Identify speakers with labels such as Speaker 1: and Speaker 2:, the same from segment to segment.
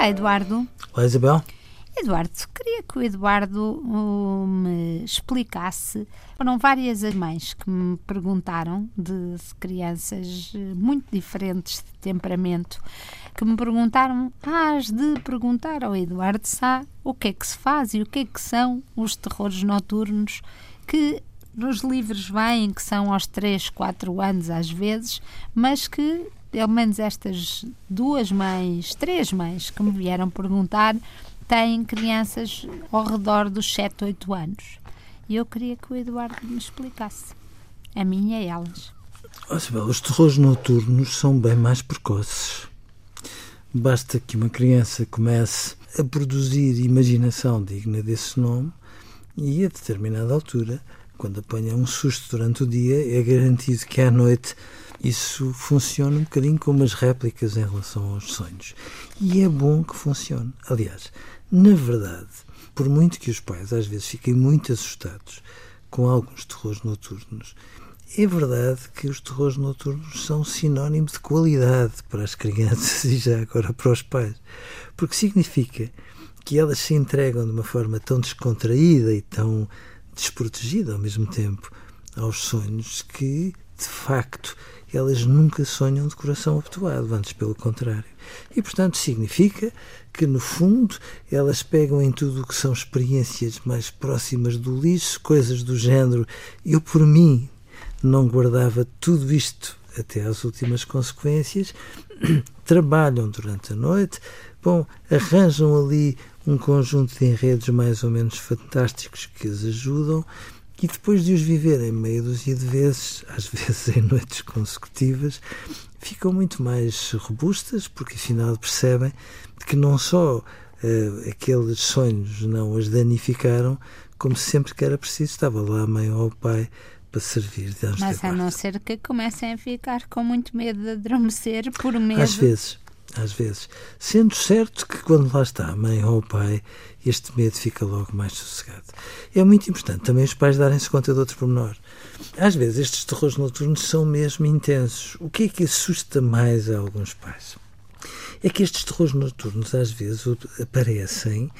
Speaker 1: Olá, Eduardo.
Speaker 2: Olá, Isabel.
Speaker 1: Eduardo, queria que o Eduardo uh, me explicasse. Foram várias as mães que me perguntaram, de crianças uh, muito diferentes de temperamento, que me perguntaram, has de perguntar ao Eduardo Sá o que é que se faz e o que é que são os terrores noturnos que nos livros vêm, que são aos 3, 4 anos às vezes, mas que pelo menos estas duas mães, três mães que me vieram perguntar, têm crianças ao redor dos 7, 8 anos. E eu queria que o Eduardo me explicasse. A minha e elas.
Speaker 2: Isabel, os terrores noturnos são bem mais precoces. Basta que uma criança comece a produzir imaginação digna desse nome e, a determinada altura, quando apanha um susto durante o dia, é garantido que à noite isso funciona um bocadinho como as réplicas em relação aos sonhos. E é bom que funcione. Aliás, na verdade, por muito que os pais às vezes fiquem muito assustados com alguns terrores noturnos, é verdade que os terrores noturnos são sinónimo de qualidade para as crianças e já agora para os pais, porque significa que elas se entregam de uma forma tão descontraída e tão desprotegida ao mesmo tempo aos sonhos que, de facto, elas nunca sonham de coração habituado, antes pelo contrário. E, portanto, significa que, no fundo, elas pegam em tudo o que são experiências mais próximas do lixo, coisas do género. Eu, por mim, não guardava tudo isto até às últimas consequências, trabalham durante a noite, bom, arranjam ali um conjunto de enredos mais ou menos fantásticos que as ajudam e depois de os viverem meia dúzia de vezes, às vezes em noites consecutivas, ficam muito mais robustas, porque afinal percebem que não só uh, aqueles sonhos não as danificaram, como sempre que era preciso, estava lá a mãe ou o pai para servir de
Speaker 1: Mas a não ser que comecem a ficar com muito medo de adormecer por medo.
Speaker 2: Às vezes, às vezes. Sendo certo que quando lá está a mãe ou o pai, este medo fica logo mais sossegado. É muito importante também os pais darem-se conta de outro pormenor. Às vezes estes terrores noturnos são mesmo intensos. O que é que assusta mais a alguns pais? É que estes terrores noturnos às vezes aparecem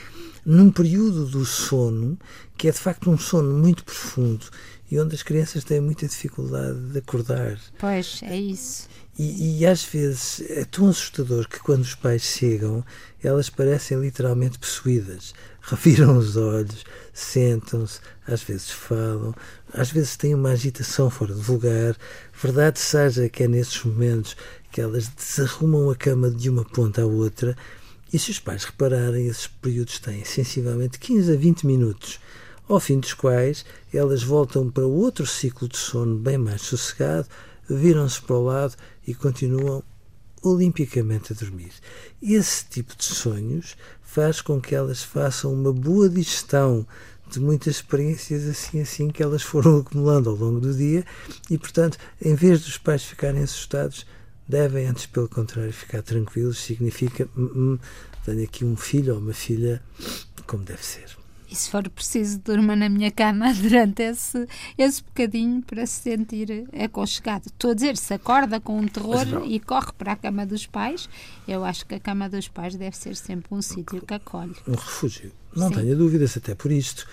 Speaker 2: num período do sono que é de facto um sono muito profundo e onde as crianças têm muita dificuldade de acordar.
Speaker 1: Pois, é isso.
Speaker 2: E, e, às vezes é tão assustador que quando os pais chegam, elas parecem literalmente possuídas. Reviram os olhos, sentam-se, às vezes falam, às vezes têm uma agitação fora de lugar. Verdade seja que é nesses momentos que elas desarrumam a cama de uma ponta à outra. E se os pais repararem, esses períodos têm sensivelmente 15 a 20 minutos, ao fim dos quais elas voltam para outro ciclo de sono bem mais sossegado viram-se para o lado e continuam olimpicamente a dormir. Esse tipo de sonhos faz com que elas façam uma boa digestão de muitas experiências assim assim que elas foram acumulando ao longo do dia e, portanto, em vez dos pais ficarem assustados, devem, antes pelo contrário, ficar tranquilos. Significa, hum, hum, tenho aqui um filho ou uma filha como deve ser.
Speaker 1: E se for preciso, durma na minha cama durante esse, esse bocadinho para se sentir aconchegado. Estou a dizer, se acorda com um terror e corre para a cama dos pais, eu acho que a cama dos pais deve ser sempre um sítio que acolhe.
Speaker 2: Um refúgio. Não Sim. tenha dúvidas, até por isto,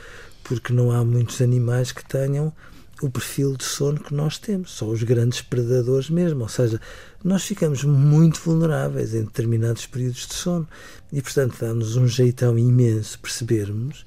Speaker 2: porque não há muitos animais que tenham o perfil de sono que nós temos, só os grandes predadores mesmo, ou seja, nós ficamos muito vulneráveis em determinados períodos de sono. E, portanto, dá-nos um jeitão imenso percebermos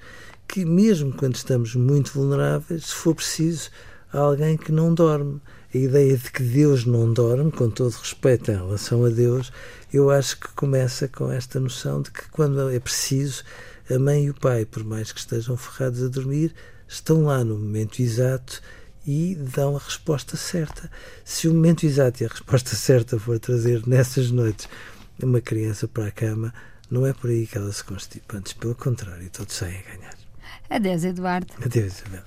Speaker 2: que, mesmo quando estamos muito vulneráveis, se for preciso, há alguém que não dorme. A ideia de que Deus não dorme, com todo respeito em relação a Deus, eu acho que começa com esta noção de que, quando é preciso, a mãe e o pai, por mais que estejam ferrados a dormir, estão lá no momento exato e dão a resposta certa. Se o momento exato e a resposta certa for trazer nessas noites uma criança para a cama, não é por aí que ela se constipa, antes pelo contrário, todos saem a ganhar.
Speaker 1: Adeus, Eduardo.
Speaker 2: Adeus, Isabel.